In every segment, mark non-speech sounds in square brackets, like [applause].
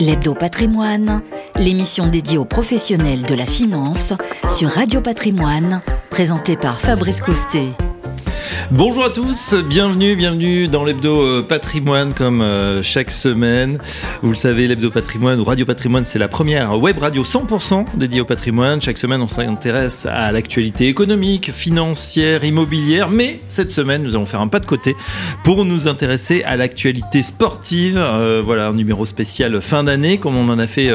L'Hebdo Patrimoine, l'émission dédiée aux professionnels de la finance sur Radio Patrimoine, présentée par Fabrice Coustet. Bonjour à tous, bienvenue, bienvenue dans l'hebdo euh, patrimoine comme euh, chaque semaine. Vous le savez, l'hebdo patrimoine ou Radio Patrimoine, c'est la première web radio 100% dédiée au patrimoine. Chaque semaine, on s'intéresse à l'actualité économique, financière, immobilière. Mais cette semaine, nous allons faire un pas de côté pour nous intéresser à l'actualité sportive. Euh, voilà, un numéro spécial fin d'année, comme on en a fait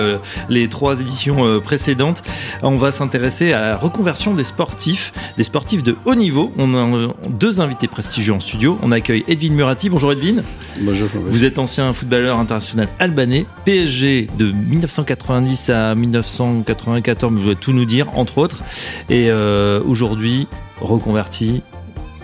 les trois éditions précédentes. On va s'intéresser à la reconversion des sportifs, des sportifs de haut niveau. On a deux invité prestigieux en studio. On accueille Edwin Murati. Bonjour Edwin. Bonjour. Vous êtes ancien footballeur international albanais, PSG de 1990 à 1994, vous allez tout nous dire, entre autres. Et euh, aujourd'hui, reconverti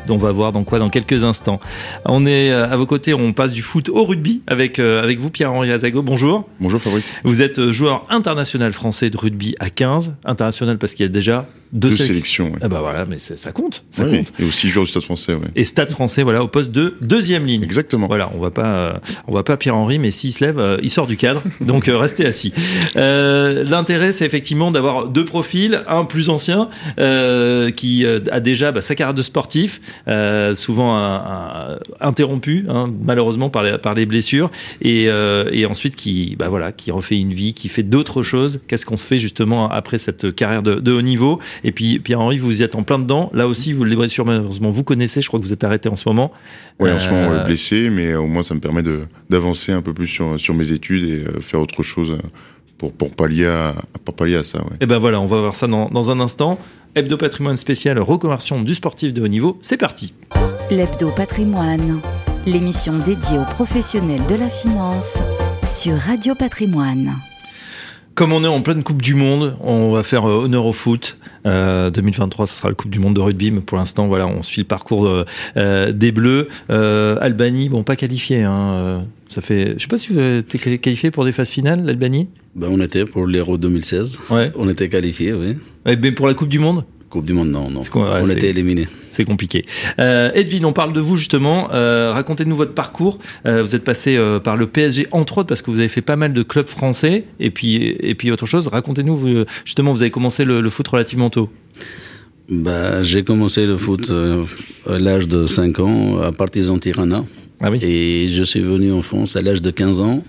on va voir dans quoi dans quelques instants. On est euh, à vos côtés, on passe du foot au rugby avec, euh, avec vous, Pierre-Henri Azago. Bonjour. Bonjour Fabrice. Vous êtes joueur international français de rugby à 15. International parce qu'il y a déjà deux, sélections. Ah bah voilà, mais ça compte, ça compte. Et aussi joueur du Stade Français. Ouais. Et Stade Français, voilà, au poste de deuxième ligne. Exactement. Voilà, on va pas, euh, on va pas Pierre Henry, mais s'il se lève, euh, il sort du cadre. [laughs] Donc euh, restez assis. L'intérêt, c'est effectivement d'avoir deux profils, un plus ancien qui a déjà bah, sa carrière de sportif, souvent interrompu hein, malheureusement par les, par les blessures, et, et ensuite qui, bah voilà, qui refait une vie, qui fait d'autres choses. Qu'est-ce qu'on se fait justement après cette carrière de, de haut niveau? Et puis Pierre-Henri, vous y êtes en plein dedans. Là aussi, vous le blessures, malheureusement, vous connaissez. Je crois que vous êtes arrêté en ce moment. Oui, en ce moment, euh, blessé, mais au moins ça me permet d'avancer un peu plus sur, sur mes études et euh, faire autre chose pour, pour, pallier, à, pour pallier à ça. Et eh ben voilà, on va voir ça dans, dans un instant. Hebdo Patrimoine spécial, reconversion du sportif de haut niveau, c'est parti. L'Hebdo Patrimoine, l'émission dédiée aux professionnels de la finance sur Radio Patrimoine. Comme on est en pleine Coupe du Monde, on va faire euh, honneur au foot. 2023, euh, ce sera la Coupe du Monde de rugby, mais pour l'instant, voilà, on suit le parcours euh, des Bleus. Albanie, bon, pas qualifié. Hein, ça fait, je sais pas si vous été qualifié pour des phases finales, l'Albanie? Ben, on était pour l'Euro 2016. Ouais. On était qualifié, oui. Et ben pour la Coupe du Monde? Coupe du Monde, non, non. on était éliminé. C'est compliqué. Euh, Edwin, on parle de vous justement. Euh, racontez-nous votre parcours. Euh, vous êtes passé euh, par le PSG entre autres parce que vous avez fait pas mal de clubs français et puis et puis autre chose. Racontez-nous justement. Vous avez commencé le, foot relativement tôt. Bah, j'ai commencé le foot à l'âge de 5 ans à Partizan Tirana. Ah oui. Et je suis venu en France à l'âge de 15 ans.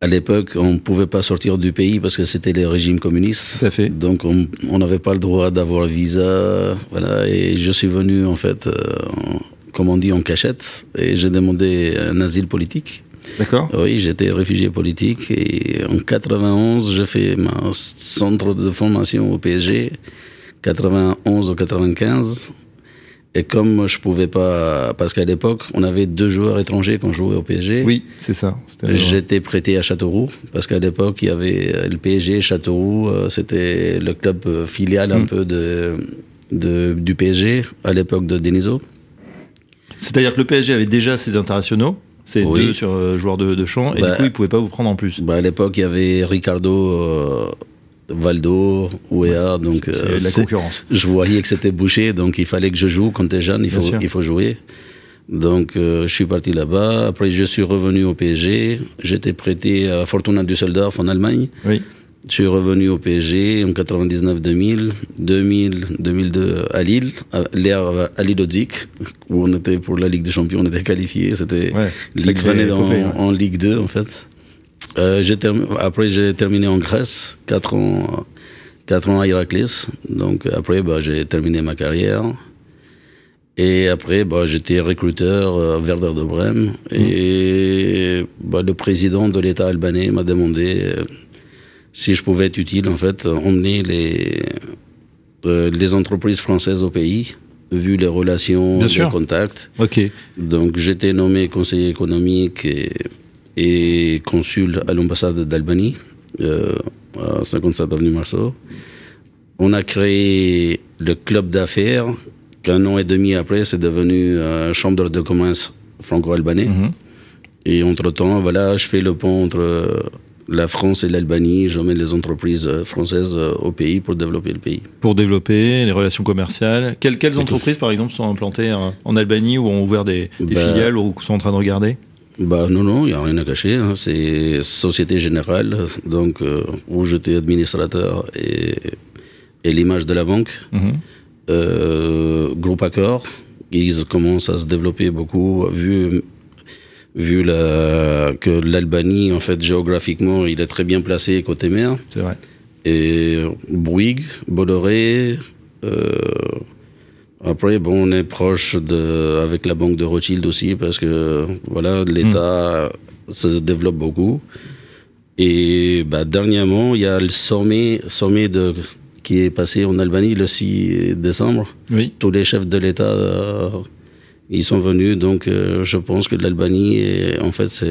À l'époque, on ne pouvait pas sortir du pays parce que c'était le régime communiste. Tout à fait. Donc, on n'avait pas le droit d'avoir visa. Voilà. Et je suis venu, en fait, euh, comme on dit, en cachette. Et j'ai demandé un asile politique. D'accord. Oui, j'étais réfugié politique. Et en 91, j'ai fait mon centre de formation au PSG. 91 ou 95. Et comme je pouvais pas, parce qu'à l'époque, on avait deux joueurs étrangers quand jouait au PSG. Oui, c'est ça. J'étais prêté à Châteauroux, parce qu'à l'époque, il y avait le PSG, Châteauroux, euh, c'était le club euh, filial un mm. peu de, de, du PSG, à l'époque de Deniso. C'est-à-dire que le PSG avait déjà ses internationaux c'est deux sur, euh, joueurs de, de champ, et du bah, coup, ils ne pouvaient pas vous prendre en plus. Bah à l'époque, il y avait Ricardo, Valdo, Ouéa, donc euh, la concurrence. Je voyais que c'était bouché, donc il fallait que je joue. Quand t'es jeune, il faut, il faut jouer. Donc euh, je suis parti là-bas. Après, je suis revenu au PSG. J'étais prêté à Fortuna Düsseldorf en Allemagne. Oui. Je suis revenu au PSG en 99-2000, 2000, 2002 à Lille, l'ère à Lille où on était pour la Ligue des Champions, on était qualifié. C'était ouais, Ligue venait en Ligue 2 en fait. Euh, après, j'ai terminé en Grèce, 4 ans, 4 ans à Héraclès. Donc, après, bah, j'ai terminé ma carrière. Et après, bah, j'étais recruteur à Werder de Brême. Et bah, le président de l'État albanais m'a demandé euh, si je pouvais être utile, en fait, emmener les, euh, les entreprises françaises au pays vu les relations, les contacts. Ok. Donc j'étais nommé conseiller économique et et consul à l'ambassade d'Albanie, euh, à 57 avenue Marceau. On a créé le club d'affaires, qu'un an et demi après, c'est devenu euh, chambre de commerce franco-albanais. Mhm. Et entre-temps, voilà, je fais le pont entre euh, la France et l'Albanie. J'emmène les entreprises françaises au pays pour développer le pays. Pour développer les relations commerciales. Quelles, quelles entreprises, par exemple, sont implantées en Albanie ou ont ouvert des, des bah, filiales ou sont en train de regarder? Bah non, non, il n'y a rien à cacher. Hein. C'est Société Générale, donc euh, où j'étais administrateur et, et l'image de la banque. Mhm. Euh, groupe Accor, ils commencent à se développer beaucoup vu vu la, que l'Albanie en fait géographiquement il est très bien placé côté mer. C'est vrai. Et Bouygues, Bolloré. Euh, après, bon, on est proche de, avec la banque de Rothschild aussi parce que voilà, l'État se développe beaucoup. Et bah, dernièrement, il y a le sommet, sommet de, qui est passé en Albanie le 6 décembre. Oui. Tous les chefs de l'État, euh, ils sont venus. Donc, euh, je pense que l'Albanie, en fait,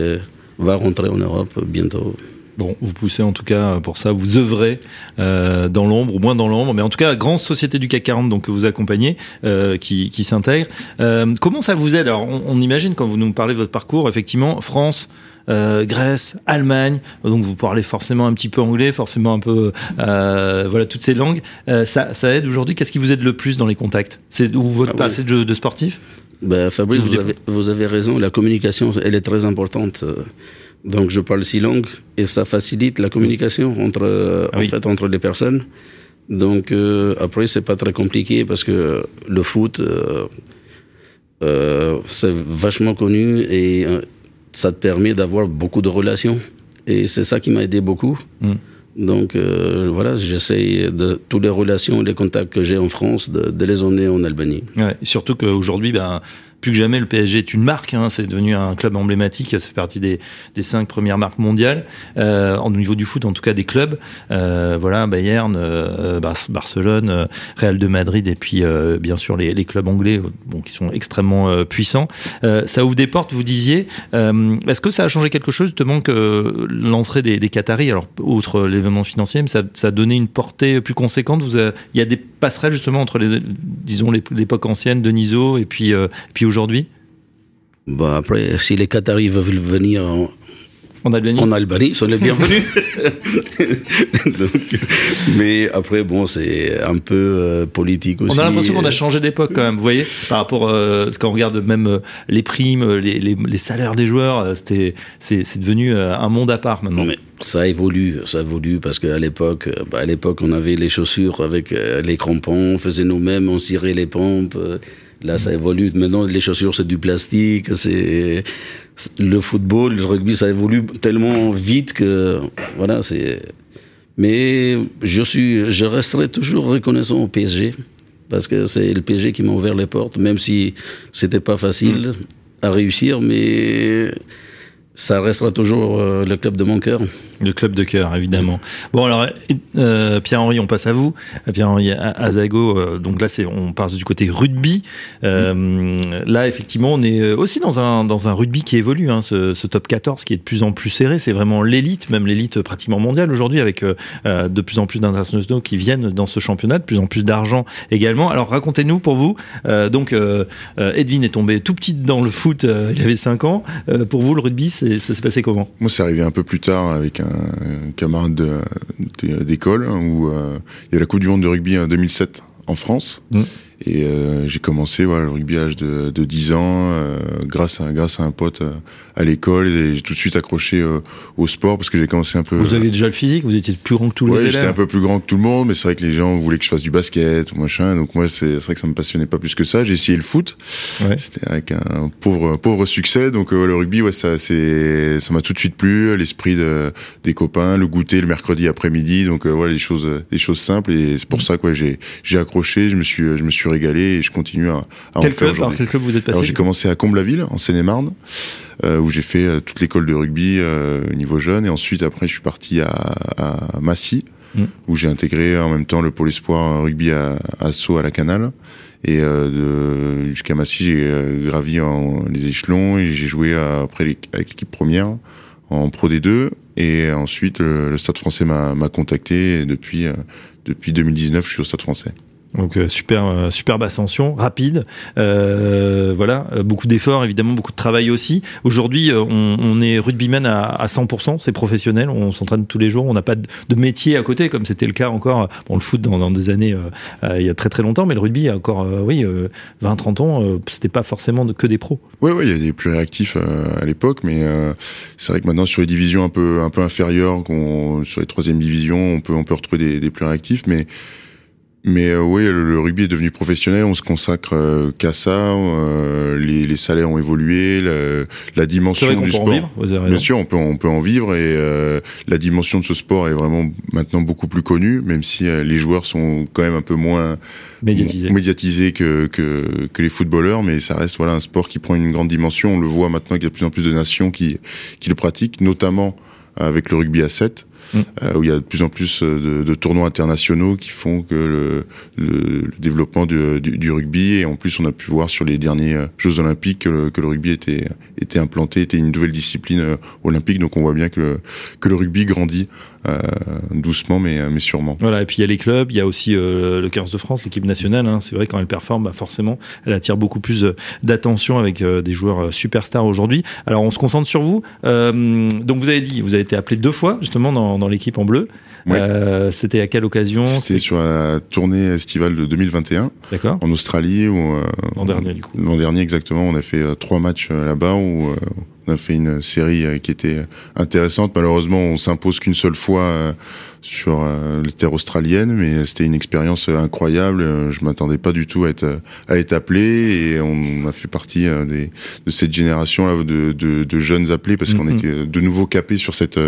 va rentrer en Europe bientôt. Bon, vous poussez en tout cas pour ça, vous œuvrez euh, dans l'ombre, ou moins dans l'ombre, mais en tout cas, grande société du CAC 40 donc, que vous accompagnez, euh, qui, qui s'intègre. Euh, comment ça vous aide? Alors, on, on imagine quand vous nous parlez de votre parcours, effectivement, France, euh, Grèce, Allemagne, donc vous parlez forcément un petit peu anglais, forcément un peu, euh, voilà, toutes ces langues. Euh, ça, ça aide aujourd'hui? Qu'est-ce qui vous aide le plus dans les contacts? C'est ou votre Ah oui. passé de, de sportif Ben, Fabrice, vous vous avez, vous avez raison, la communication, elle est très importante. Donc, je parle six langues et ça facilite la communication entre, euh, Ah oui. en fait, entre les personnes. Donc, euh, après, c'est pas très compliqué parce que le foot, euh, euh, c'est vachement connu et ça te permet d'avoir beaucoup de relations. Et c'est ça qui m'a aidé beaucoup. Mm. Donc, euh, voilà, j'essaye de toutes les relations, les contacts que j'ai en France, de, de les emmener en Albanie. Ouais, surtout qu'aujourd'hui, ben, plus que jamais, le PSG est une marque. Hein, c'est devenu un club emblématique. Ça fait partie des, cinq premières marques mondiales euh, au niveau du foot, en tout cas des clubs. Euh, voilà, Bayern, euh, Bar- Barcelone, Real de Madrid, et puis bien sûr les, clubs anglais, qui sont extrêmement puissants. Ça ouvre des portes, vous disiez. Est-ce que ça a changé quelque chose, justement, que l'entrée des, Qataris, alors outre l'événement financier, mais ça, a donné une portée plus conséquente. Il y a des passerelles justement entre les, disons l'époque ancienne de Niso et puis aujourd'hui Bon, après, si les Qataris veulent venir en, en Albanie. en Albanie, ils sont les bienvenus. [laughs] Donc, mais après, bon, c'est un peu euh, politique aussi. On a l'impression qu'on a changé d'époque quand même, vous voyez, par rapport euh, quand on regarde même euh, les primes, euh, les, les, les salaires des joueurs, euh, c'était c'est c'est devenu euh, un monde à part maintenant. Mais ça évolue, ça évolue parce qu'à l'époque, euh, bah, à l'époque, on avait les chaussures avec euh, les crampons, on faisait nous-mêmes, on cirait les pompes. Là, ça évolue. Maintenant, les chaussures, c'est du plastique. C'est- le football, le rugby, ça évolue tellement vite que voilà, c'est. Mais je suis, je resterai toujours reconnaissant au PSG parce que c'est le PSG qui m'a ouvert les portes, même si c'était pas facile à réussir, mais ça restera toujours euh, le club de mon cœur. Le club de cœur, évidemment. Bon, alors, euh, Pierre-Henri, on passe à vous. Pierre-Henri Azago, euh, donc là, on passe du côté rugby. Euh, Là, effectivement, on est aussi dans un, dans un rugby qui évolue, hein, ce, top 14 qui est de plus en plus serré. C'est vraiment l'élite, même l'élite pratiquement mondiale aujourd'hui, avec euh, euh, de plus en plus d'internationaux qui viennent dans ce championnat, de plus en plus d'argent également. Alors, racontez-nous pour vous. Euh, donc, euh, euh, Edwin est tombé tout petit dans le foot, euh, il avait 5 ans. Euh, pour vous, le rugby, c'est, ça s'est passé comment? Moi, c'est arrivé un peu plus tard avec un, camarade de- de- d'école hein, où euh, il y a la Coupe du Monde de rugby en 2007 en France. Mm. Et euh, j'ai commencé voilà, le rugby à l'âge de, de 10 ans euh, grâce, à, grâce à un pote à l'école et j'ai tout de suite accroché euh, au sport parce que j'ai commencé un peu... Vous aviez déjà le physique, vous étiez plus grand que tous Ouais, les j'étais élèves. un peu plus grand que tout le monde, mais c'est vrai que les gens voulaient que je fasse du basket ou machin. Donc moi, c'est vrai que ça me passionnait pas plus que ça. J'ai essayé le foot. Ouais. C'était avec un pauvre pauvre succès. Donc euh, le rugby, ouais, ça c'est ça m'a tout de suite plu. L'esprit de, des copains, le goûter le mercredi après-midi. Donc euh, voilà, les choses les choses simples. Et c'est pour ça que ouais, j'ai j'ai accroché. Je me suis je me suis régalé et je continue à, à Quel en faire club, par aujourd'hui. quel club vous êtes passé Alors j'ai commencé à Comble-la-Ville, en Seine-et-Marne, où j'ai fait euh, toute l'école de rugby euh, au niveau jeune, et ensuite après je suis parti à, à Massy, Mm. où j'ai intégré en même temps le pôle espoir rugby à, à Sceaux à la Canale, et euh, jusqu'à Massy j'ai euh, gravi en, les échelons et j'ai joué à- après les- avec l'équipe première en Pro D2, et ensuite le, le Stade Français m'a m'a contacté, et depuis euh, depuis 2019 je suis au Stade Français. Donc euh, super, euh, superbe ascension, rapide. Euh, voilà, euh, beaucoup d'efforts, évidemment, beaucoup de travail aussi. Aujourd'hui, euh, on, on est rugbyman à, à 100%, c'est professionnel, on s'entraîne tous les jours, on n'a pas de, de métier à côté, comme c'était le cas encore, bon, le foot dans, dans des années, euh, il y a très très longtemps, mais le rugby, a encore, oui, 20-30 ans, c'était pas forcément de, que des pros. Oui, oui, il y a des plus réactifs à l'époque, mais c'est vrai que maintenant sur les divisions un peu un peu inférieures, sur les troisième divisions, on peut on peut retrouver des, des plus réactifs, mais mais euh, oui, le, rugby est devenu professionnel, on se consacre euh, qu'à ça. Euh, les, les, salaires ont évolué, la, la dimension du sport. En vivre, Bien sûr, on peut on peut en vivre et euh, la dimension de ce sport est vraiment maintenant beaucoup plus connue, même si les joueurs sont quand même un peu moins médiatisés, médiatisés que, que, que les footballeurs, mais ça reste voilà un sport qui prend une grande dimension. On le voit maintenant qu'il y a de plus en plus de nations qui qui le pratiquent, notamment avec le rugby à 7 Mm. Euh, où il y a de plus en plus euh, de, tournois internationaux qui font que le, développement du, rugby et en plus on a pu voir sur les derniers euh, Jeux Olympiques que le, rugby était implanté, était une nouvelle discipline olympique. Donc on voit bien que le, rugby grandit doucement mais mais sûrement. Voilà et puis il y a les clubs, il y a aussi euh, le 15 de France, l'équipe nationale. Hein, c'est vrai quand elle performe, bah forcément elle attire beaucoup plus d'attention avec des joueurs superstars aujourd'hui. Alors on se concentre sur vous. donc vous avez dit, vous avez été appelé deux fois justement dans dans, l'équipe en bleu. Euh, c'était à quelle occasion? C'était sur la tournée estivale de 2021. D'accord. En Australie. Euh, l'an dernier, du coup. L'an dernier, exactement. On a fait euh, trois matchs là-bas où on a fait une série qui était intéressante. Malheureusement, on s'impose qu'une seule fois sur les terres australiennes, mais c'était une expérience incroyable. Je m'attendais pas du tout à être à être appelé et on a fait partie des, de cette génération là de, de, de jeunes appelés parce qu'on mm-hmm. était de nouveau capés sur cette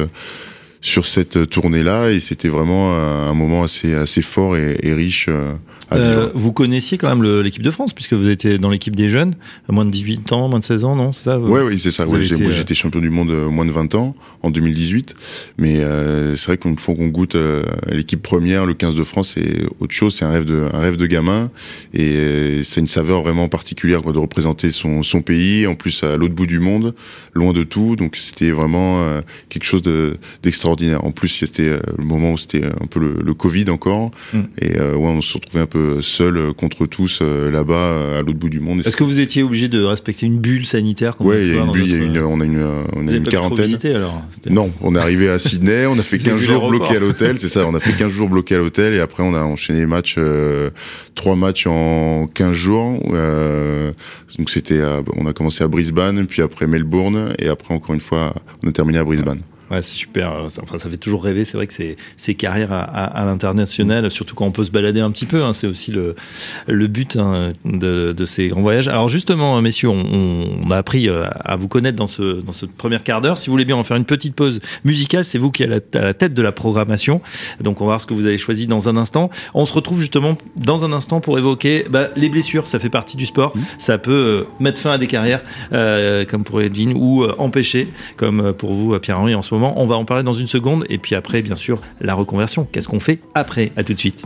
sur cette tournée-là et c'était vraiment un moment assez assez fort et, et riche. Euh, euh, vous connaissiez quand même l'équipe de France puisque vous étiez dans l'équipe des jeunes, à moins de 18 ans, moins de 16 ans, non C'est ça Oui, oui, c'est ça. Ouais, moi, euh, j'étais champion du monde moins de 20 ans en 2018, mais euh, c'est vrai qu'une fois qu'on goûte euh, l'équipe première, le 15 de France, c'est autre chose. C'est un rêve de un rêve de gamin et c'est une saveur vraiment particulière quoi, de représenter son son pays, en plus à l'autre bout du monde, loin de tout. Donc c'était vraiment quelque chose d'extraordinaire. En plus, c'était le moment où c'était un peu le, le Covid encore mm. et ouais, on se retrouvait un peu seul euh, contre tous euh, là-bas euh, à l'autre bout du monde. Est-ce que vous étiez obligé de respecter une bulle sanitaire Oui, il y a une bulle, une, on a une, on a une quarantaine. Visité, alors non, on est arrivé à [laughs] Sydney, on a fait 15 jours bloqués à l'hôtel, c'est ça, on a fait 15 jours bloqués à l'hôtel et après on a enchaîné les matchs, euh, trois matchs en 15 jours. Euh, donc c'était, on a commencé à Brisbane, puis après Melbourne et après encore une fois on a terminé à Brisbane. Ouais, c'est super. Enfin, ça fait toujours rêver. C'est vrai que c'est ces carrières à, à, à l'international, surtout quand on peut se balader un petit peu. Hein, c'est aussi le, le but hein, de, de, ces grands voyages. Alors justement, messieurs, on, on, a appris euh, à vous connaître dans ce dans ce premier quart d'heure. Si vous voulez bien en faire une petite pause musicale, c'est vous qui êtes à la, tête de la programmation. Donc on va voir ce que vous avez choisi dans un instant. On se retrouve justement dans un instant pour évoquer bah, les blessures. Ça fait partie du sport. Mmh. Ça peut euh, mettre fin à des carrières, euh, comme pour Edwin, ou empêcher, comme pour vous, Pierre-Henri, en ce moment on va en parler dans une seconde. Et puis après, bien sûr, la reconversion. Qu'est-ce qu'on fait après? À tout de suite.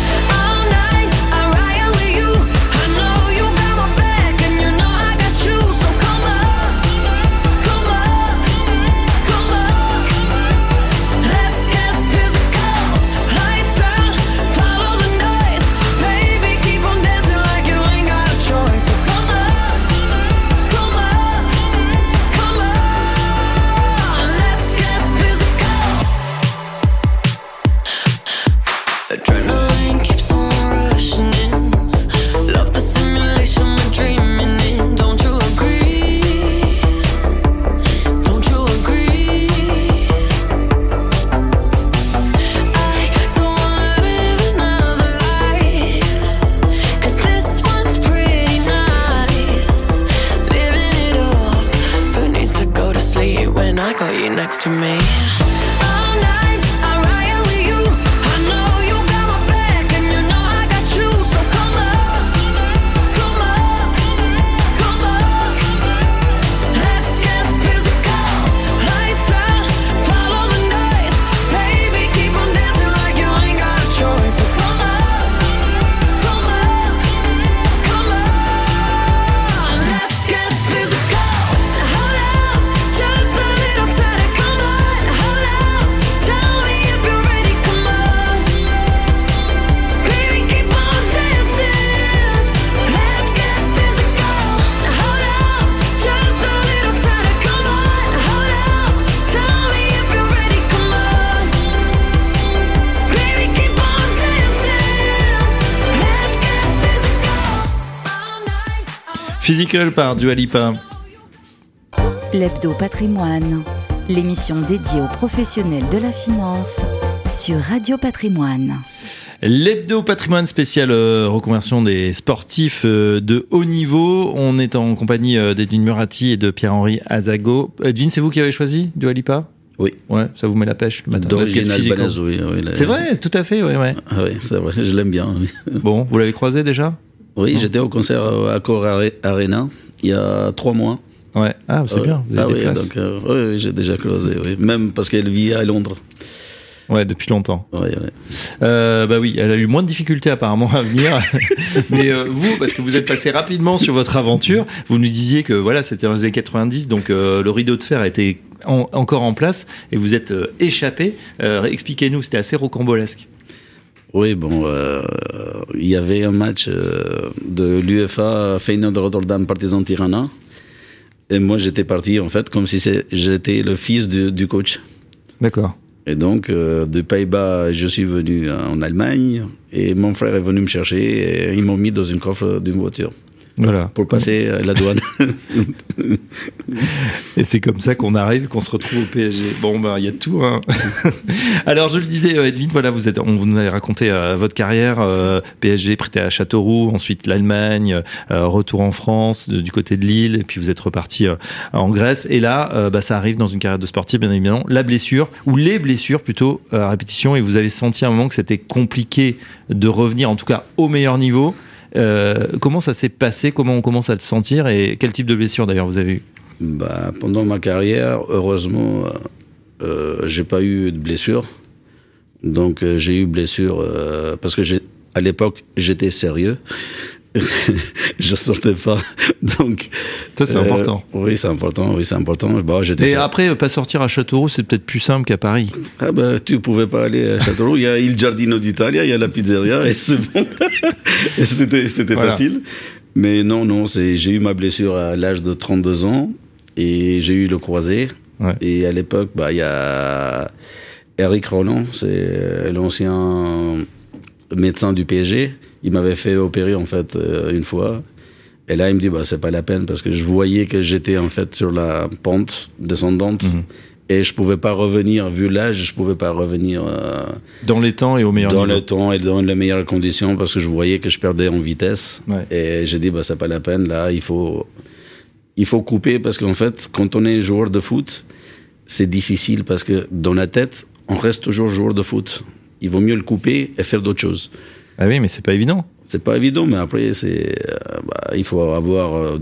Physical par Dualipa. L'Hebdo Patrimoine, l'émission dédiée aux professionnels de la finance sur Radio Patrimoine. L'hebdo patrimoine spécial euh, reconversion des sportifs euh, de haut niveau. On est en compagnie euh, d'Edwin Murati et de Pierre-Henri Azago. Edwin, c'est vous qui avez choisi Dualipa Oui. Ouais, ça vous met la pêche le matin. D'origine albanaise, oui. oui, la- C'est vrai, tout à fait, ouais. Ah oui, c'est vrai, je l'aime bien. Oui, Bon, vous l'avez croisé déjà? Oui, j'étais au concert à Accor Are- Arena il y a trois mois. Ouais. Ah, c'est Ah bien, oui. vous avez Ah des oui, places. donc, euh, oui, j'ai déjà closé, oui. Même parce qu'elle vit à Londres. Ouais, depuis longtemps. Euh, bah oui, elle a eu moins de difficultés apparemment à venir. [laughs] Mais euh, vous, parce que vous êtes passé rapidement sur votre aventure, vous nous disiez que voilà, c'était dans les années 90, donc euh, le rideau de fer était en- encore en place et vous êtes euh, échappé. Euh, Expliquez-nous, c'était assez rocambolesque. Oui, bon, euh, il y avait un match euh, de l'UFA Feyenoord Rotterdam Partizan Tirana. Et moi, j'étais parti, en fait, comme si j'étais le fils du, du coach. D'accord. Et donc, euh, de Pays-Bas, je suis venu en Allemagne. Et mon frère est venu me chercher. Et ils m'ont mis dans une coffre d'une voiture Voilà. pour passer la douane. [laughs] Et c'est comme ça qu'on arrive, qu'on se retrouve au PSG. Bon, ben, il y a tout. Hein. [laughs] Alors, je le disais, euh, Edwin, voilà, vous êtes, on vous avez raconté euh, votre carrière. euh, PSG prêté à Châteauroux, ensuite l'Allemagne, euh, retour en France, de- du côté de Lille, et puis vous êtes reparti en Grèce. Et là, bah, ça arrive dans une carrière de sportif, bien évidemment, la blessure, ou les blessures plutôt, à répétition, et vous avez senti à un moment que c'était compliqué de revenir, en tout cas, au meilleur niveau. Euh, comment ça s'est passé? Comment on commence à le sentir? Et quel type de blessure d'ailleurs vous avez eu? Bah, pendant ma carrière, heureusement, euh, euh, j'ai pas eu de blessure. Donc, j'ai eu blessure parce que à l'époque, j'étais sérieux. [laughs] je sortais pas. Donc, Ça, c'est euh, important. Oui, c'est important. Oui, c'est important. Bah, Et après, euh, pas sortir à Châteauroux, c'est peut-être plus simple qu'à Paris. Ah bah, tu pouvais pas aller à Châteauroux. Il y a Il Giardino d'Italia, il y a la pizzeria, et c'est bon. [laughs] C'était, c'était Voilà. facile. Mais non, non, c'est, j'ai eu ma blessure à l'âge de 32 ans, et j'ai eu le croisé. Ouais. Et à l'époque, bah, il y a Eric Roland, c'est l'ancien médecin du PSG. Il m'avait fait opérer, en fait, euh, une fois. Et là, il me dit, bah, c'est pas la peine, parce que je voyais que j'étais, en fait, sur la pente descendante. Mhm. Et je pouvais pas revenir, vu l'âge, je pouvais pas revenir euh, Dans les temps et au meilleur dans niveau. le temps et dans les meilleures conditions parce que je voyais que je perdais en vitesse. Ouais. Et j'ai dit, bah, c'est pas la peine, là, il faut, il faut couper parce qu'en fait, quand on est joueur de foot, c'est difficile parce que dans la tête, on reste toujours joueur de foot. Il vaut mieux le couper et faire d'autres choses. Ah oui, mais c'est pas évident. C'est pas évident, mais après, c'est, euh, bah, il faut avoir.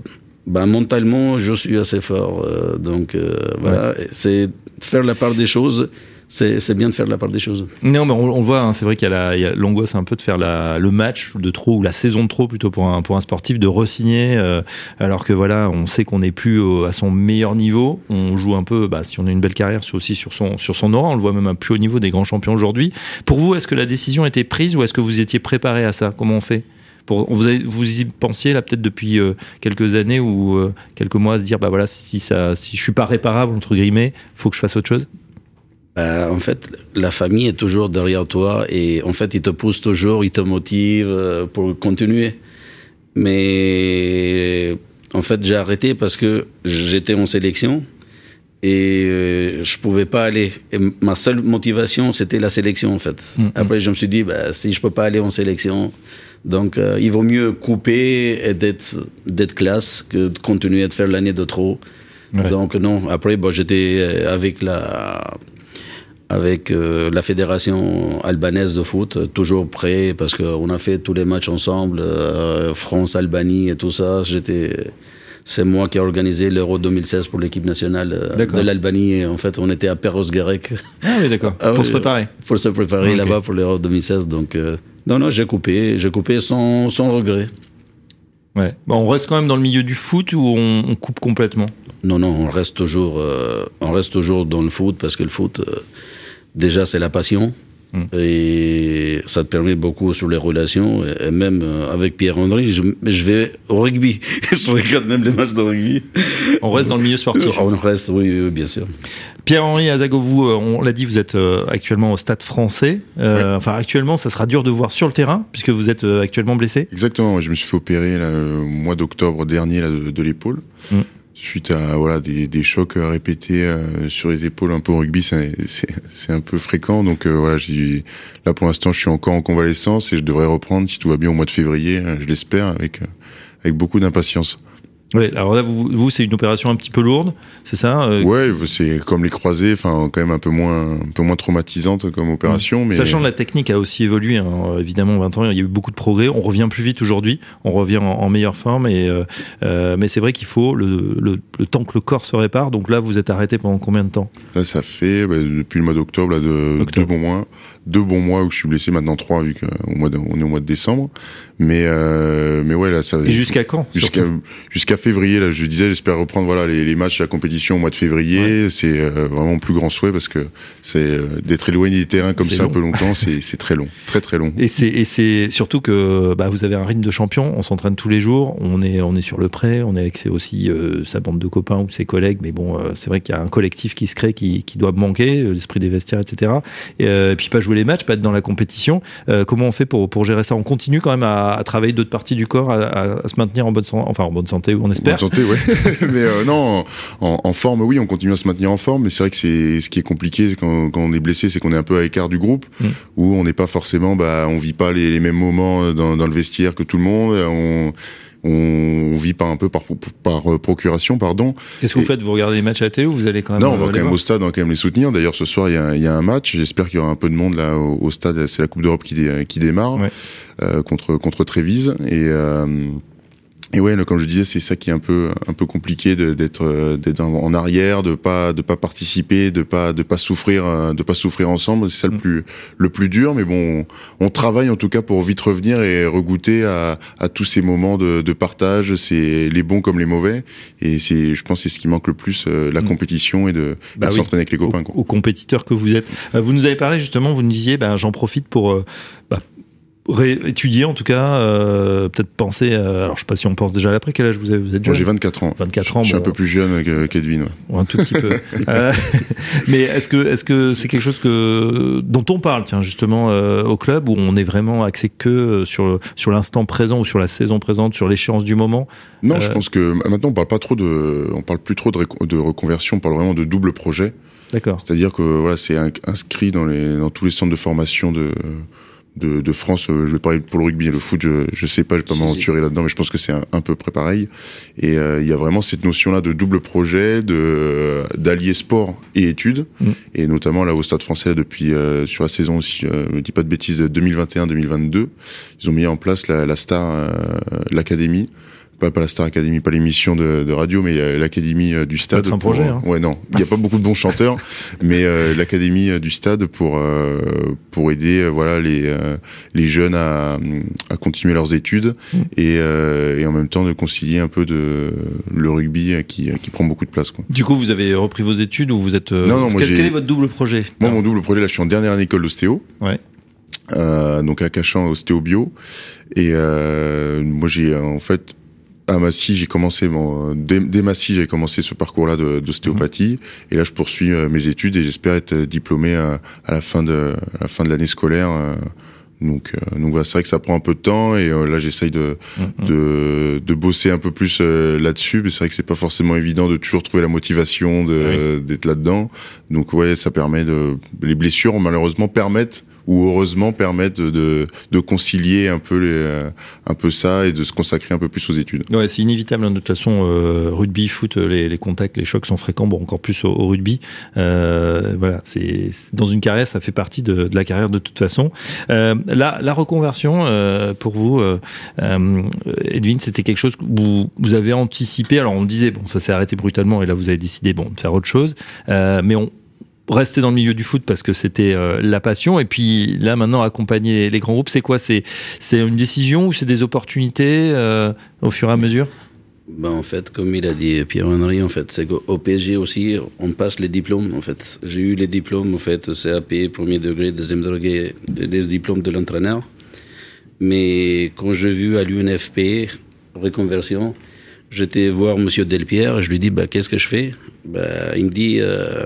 bah, mentalement, je suis assez fort. euh, donc, voilà. C'est faire la part des choses. C'est bien de faire la part des choses. Non, mais on, on voit, hein, c'est vrai qu'il y a l'angoisse un peu de faire le match de trop ou la saison de trop plutôt pour un, sportif de re-signer, euh, alors que voilà, on sait qu'on n'est plus à son meilleur niveau. On joue un peu, bah, si on a une belle carrière, c'est aussi sur son, aura. On le voit même à plus haut niveau des grands champions aujourd'hui. Pour vous, est-ce que la décision été prise ou est-ce que vous étiez préparé à ça? Comment on fait? Vous y pensiez là peut-être depuis euh, quelques années ou euh, quelques mois à se dire bah voilà si ça si je suis pas réparable entre guillemets faut que je fasse autre chose? Euh, en fait, la famille est toujours derrière toi et en fait, ils te poussent toujours, ils te motivent euh, pour continuer. Mais en fait, j'ai arrêté parce que j'étais en sélection et euh, je pouvais pas aller. Et ma seule motivation, c'était la sélection en fait. Mhm. Après, je me suis dit, bah, si je peux pas aller en sélection, donc euh, il vaut mieux couper et d'être d'être classe que de continuer à faire l'année de trop. Ouais. Donc non. Après, bon, j'étais euh, avec la avec euh, la fédération albanaise de foot, euh, toujours prêt parce qu'on a fait tous les matchs ensemble, euh, France, Albanie et tout ça. J'étais, c'est moi qui ai organisé l'Euro 2016 pour l'équipe nationale euh, de l'Albanie. En fait, on était à Perros-Guirec Ah oui d'accord. Ah pour se préparer. pour se préparer là-bas pour l'Euro 2016. Donc non, non, j'ai coupé, j'ai coupé sans, sans regret. Ouais. Bon, on reste quand même dans le milieu du foot ou on, on coupe complètement? Non, non, on reste toujours, on reste toujours dans le foot parce que le foot, déjà, c'est la passion. Mm. Et ça te permet beaucoup sur les relations, et, même euh, avec Pierre-André, je, je vais au rugby. [laughs] je regarde même les matchs de rugby. On reste dans le milieu sportif. On reste, oui, bien sûr. Pierre-Henri Azago, vous, euh, on l'a dit, vous êtes euh, actuellement au stade français. Enfin, actuellement, ça sera dur de voir sur le terrain, puisque vous êtes actuellement blessé. Exactement, je me suis fait opérer le mois d'octobre dernier là, de, l'épaule. Mm suite à voilà des, des chocs répétés euh, sur les épaules un peu au rugby c'est un peu fréquent. Donc euh, voilà là pour l'instant je suis encore en convalescence et je devrais reprendre si tout va bien au mois de février euh, je l'espère avec avec beaucoup d'impatience oui, alors là, vous, vous c'est une opération un petit peu lourde, c'est ça euh? Ouais, c'est comme les croisés, enfin quand même un peu moins, un peu moins traumatisante comme opération. Mais... Sachant que la technique a aussi évolué, hein, évidemment, 20 ans, il y a eu beaucoup de progrès. On revient plus vite aujourd'hui, on revient en, meilleure forme, et euh, euh, mais c'est vrai qu'il faut le, le, le, temps que le corps se répare. Donc là, vous êtes arrêté pendant combien de temps? Là, ça fait bah, depuis le mois d'octobre, là, de deux bons mois, deux bons mois où je suis blessé, maintenant trois vu qu'on mois on est au mois de décembre. Mais euh, mais ouais là ça. Et jusqu'à quand Jusqu'à jusqu'à février là. Je disais j'espère reprendre voilà les, les matchs la compétition au mois de février. C'est euh, vraiment mon plus grand souhait parce que c'est euh, d'être éloigné du terrain comme ça un peu longtemps, c'est c'est très long, très très long. Et c'est et c'est surtout que bah vous avez un rythme de champion. On s'entraîne tous les jours. On est on est sur le prêt. On est avec ses aussi euh, sa bande de copains ou ses collègues. Mais bon c'est vrai qu'il y a un collectif qui se crée qui qui doit manquer l'esprit des vestiaires etc. Et, et, puis pas jouer les matchs, pas être dans la compétition. comment on fait pour pour gérer ça? On continue quand même à à, travailler d'autres parties du corps, à, se maintenir en bonne santé, enfin en bonne santé, on espère. En bonne santé, ouais. [laughs] [laughs] mais euh, non, en, forme, oui, on continue à se maintenir en forme, mais c'est vrai que c'est ce qui est compliqué quand, on est blessé, c'est qu'on est un peu à l'écart du groupe, mm. où on n'est pas forcément, bah, on vit pas les, mêmes moments dans, dans, le vestiaire que tout le monde. On, on vit pas un peu par, par, euh, procuration, pardon. Qu'est-ce que vous faites? Vous regardez les matchs à la télé ou vous allez quand même Non, on va quand même au stade, on va quand même les soutenir. D'ailleurs, ce soir, il y a, y a, un match. J'espère qu'il y aura un peu de monde là au, stade. C'est la Coupe d'Europe qui, qui démarre euh, contre contre Trévise et euh, et ouais, comme je disais, c'est ça qui est un peu un peu compliqué d'être euh, d'être en arrière, de pas de pas participer, de pas de pas souffrir euh, de pas souffrir ensemble. C'est ça le mm. plus le plus dur, mais bon, on, travaille en tout cas pour vite revenir et regoûter à, à tous ces moments de, de partage, c'est les bons comme les mauvais. Et c'est, je pense, c'est ce qui manque le plus, euh, la mm. compétition et de, bah s'entraîner avec les copains. Aux, compétiteurs que vous êtes. Vous nous avez parlé justement, vous nous disiez, ben j'en profite pour bah, étudier en tout cas, euh, peut-être penser. alors je sais pas si on pense déjà à l'après. Quel âge vous avez Vous êtes jeune. Moi j'ai 24 ans. 24 ans. Je suis un peu plus jeune qu'Edwin. Ouais. un tout petit peu. [laughs] euh, mais est-ce que est-ce que c'est quelque chose que dont on parle tiens justement euh, au club où on est vraiment axé que sur sur l'instant présent ou sur la saison présente, sur l'échéance du moment? Non, je pense que maintenant on parle pas trop de, on parle plus trop de, de reconversion. On parle vraiment de double projet. D'accord. C'est-à-dire que voilà, c'est inscrit dans les dans tous les centres de formation de de, de, France. Euh, je vais parler pour le rugby et le foot, je, je sais pas, je vais pas m'aventurer là-dedans, mais je pense que c'est un, peu près pareil. Et euh, il y a vraiment cette notion-là de double projet, de d'allier sport et études, mm. et notamment là au Stade Français depuis euh, sur la saison, si je me dis pas de bêtises, de 2021-2022, ils ont mis en place la, la Star, l'académie pas, pas la Star Academy, pas l'émission de, de, radio, mais l'académie du stade. un projet. Hein. Ouais, non, il n'y a pas beaucoup de bons chanteurs, [laughs] mais euh, l'académie du stade pour euh, pour aider euh, voilà les les jeunes à, à continuer leurs études mm. et, et en même temps de concilier un peu de le rugby qui qui prend beaucoup de place. Quoi. Du coup, vous avez repris vos études ou vous êtes non, non, moi quel, quel, est votre double projet? Moi, mon double projet, là, je suis en dernière année école d'ostéo. Ouais. donc à Cachan, ostéo bio. Et moi, j'ai en fait à Massy, j'ai commencé mon dès, dès Massy, j'ai commencé ce parcours-là d'ostéopathie mhm. et là je poursuis euh, mes études et j'espère être diplômé à, à, la fin de à la fin de l'année scolaire. Euh, donc, euh, donc voilà, c'est vrai que ça prend un peu de temps et là j'essaye de, mhm. de, de bosser un peu plus là-dessus, mais c'est vrai que c'est pas forcément évident de toujours trouver la motivation d'être là-dedans. Donc ouais, ça permet de les blessures malheureusement permettent ou heureusement permettent de, concilier un peu, euh, un peu ça et de se consacrer un peu plus aux études. Ouais, c'est inévitable. Hein, de toute façon, euh, rugby, foot, les, les, contacts, les chocs sont fréquents, bon, encore plus au, rugby. Euh, voilà, c'est dans une carrière, ça fait partie de, la carrière de toute façon. Euh, la, reconversion, euh, pour vous, Edwin, c'était quelque chose que vous, vous avez anticipé. Alors, on disait, bon, ça s'est arrêté brutalement et là, vous avez décidé, bon, de faire autre chose. mais on, rester dans le milieu du foot parce que c'était euh, la passion et puis là maintenant accompagner les grands groupes c'est quoi? C'est une décision ou c'est des opportunités euh, au fur et à mesure? Ben, En fait, comme il a dit Pierre-Henri, en fait, c'est qu'au PSG aussi, on passe les diplômes. En fait. J'ai eu les diplômes, en fait, CAP, premier degré, deuxième degré, les diplômes de l'entraîneur. Mais quand j'ai vu à l'UNFP, reconversion, j'étais voir Monsieur Delpierre je lui dis bah, Qu'est-ce que je fais? Bah, Il me dit euh,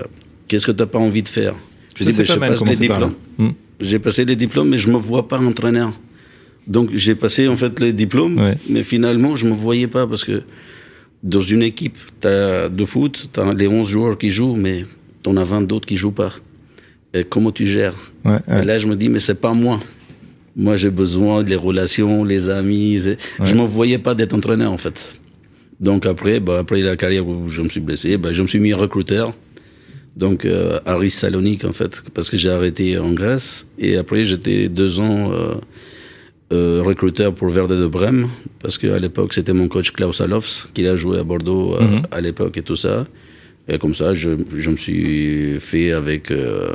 Qu'est-ce que tu n'as pas envie de faire Je dis bah, Je passe les diplômes. Hmm. J'ai passé les diplômes, mais je me vois pas entraîneur. Donc j'ai passé en fait les diplômes, mais finalement je me voyais pas parce que dans une équipe as de foot, tu as les 11 joueurs qui jouent, mais tu en as 20 d'autres qui jouent pas. Et comment tu gères Et là je me dis mais c'est pas moi. Moi j'ai besoin des relations, les amis. Je me voyais pas d'être entraîneur en fait. Donc après, bah, après la carrière où je me suis blessé, bah, je me suis mis recruteur. Donc euh, à Riss Salonique en fait, parce que j'ai arrêté en Grèce. Et après j'étais deux ans euh, euh, recruteur pour Verde de Brême, parce qu'à l'époque, c'était mon coach Klaus Alofs, qui a joué à Bordeaux euh, mhm. à l'époque et tout ça. Et comme ça, je, je me suis fait avec euh,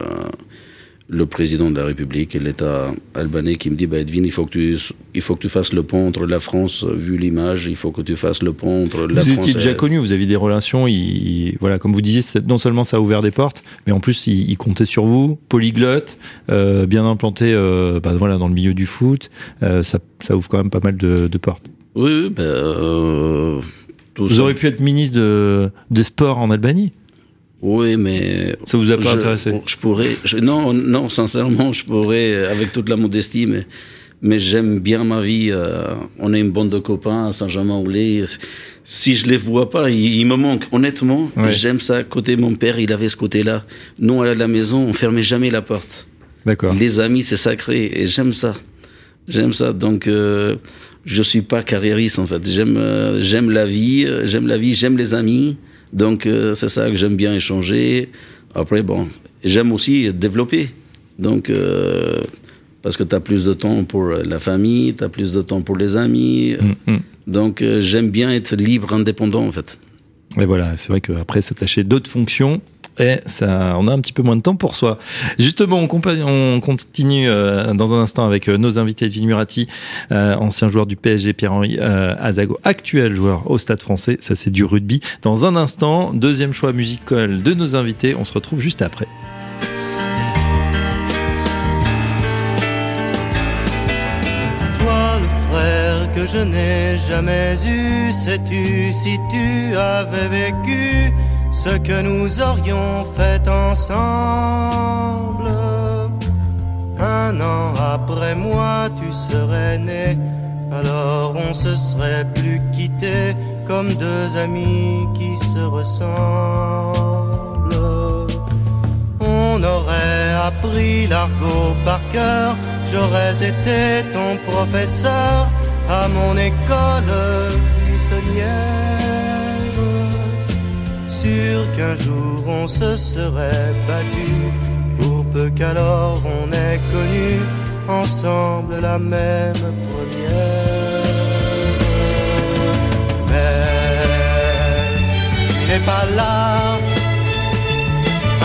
le président de la République et l'État albanais qui me dit bah, Edwin, il faut, que tu, il faut que tu fasses le pont entre la France, vu l'image, il faut que tu fasses le pont entre la France. Vous étiez déjà connu, vous aviez des relations, il, voilà, comme vous disiez, non seulement ça a ouvert des portes, mais en plus, il, comptait sur vous, polyglotte, euh, bien implanté euh, bah, voilà, dans le milieu du foot, euh, ça, ça, ouvre quand même pas mal de, de portes. Oui. Euh, vous auriez pu être ministre de, des sports en Albanie oui, mais ça vous a pas intéressé Je pourrais, non, non, sincèrement, je pourrais, avec toute la modestie, mais mais j'aime bien ma vie. Euh, on est une bande de copains à Saint-Germain-en-Laye. Si je les vois pas, il, me manque. Honnêtement, j'aime ça. Côté mon père, il avait ce côté-là. Nous, à la maison, on fermait jamais la porte. D'accord. Les amis, c'est sacré, et j'aime ça. J'aime ça. Donc, euh, je suis pas carriériste en fait. J'aime, euh, j'aime la vie. J'aime la vie. J'aime les amis. Donc euh, c'est ça que j'aime bien échanger. Après, bon, j'aime aussi développer. Donc, euh, parce que tu as plus de temps pour la famille, tu as plus de temps pour les amis. Mm, mm. Donc euh, j'aime bien être libre, indépendant en fait. Et voilà, c'est vrai qu'après s'attacher d'autres fonctions, ça, on a un petit peu moins de temps pour soi. Justement, on, on continue euh, dans un instant avec euh, nos invités de Murati, euh, ancien joueur du PSG, Pierre-Henri Azago, actuel joueur au Stade français. Ça, c'est du rugby. Dans un instant, deuxième choix musical de nos invités. On se retrouve juste après. Que je n'ai jamais eu, sais-tu si tu avais vécu ce que nous aurions fait ensemble. Un an après moi, tu serais né, alors on se serait plus quitté comme deux amis qui se ressemblent. On aurait appris l'argot par cœur, j'aurais été ton professeur à mon école buissonnière qu'un jour on se serait battu, pour peu qu'alors on ait connu ensemble la même première. Mais tu n'es pas là,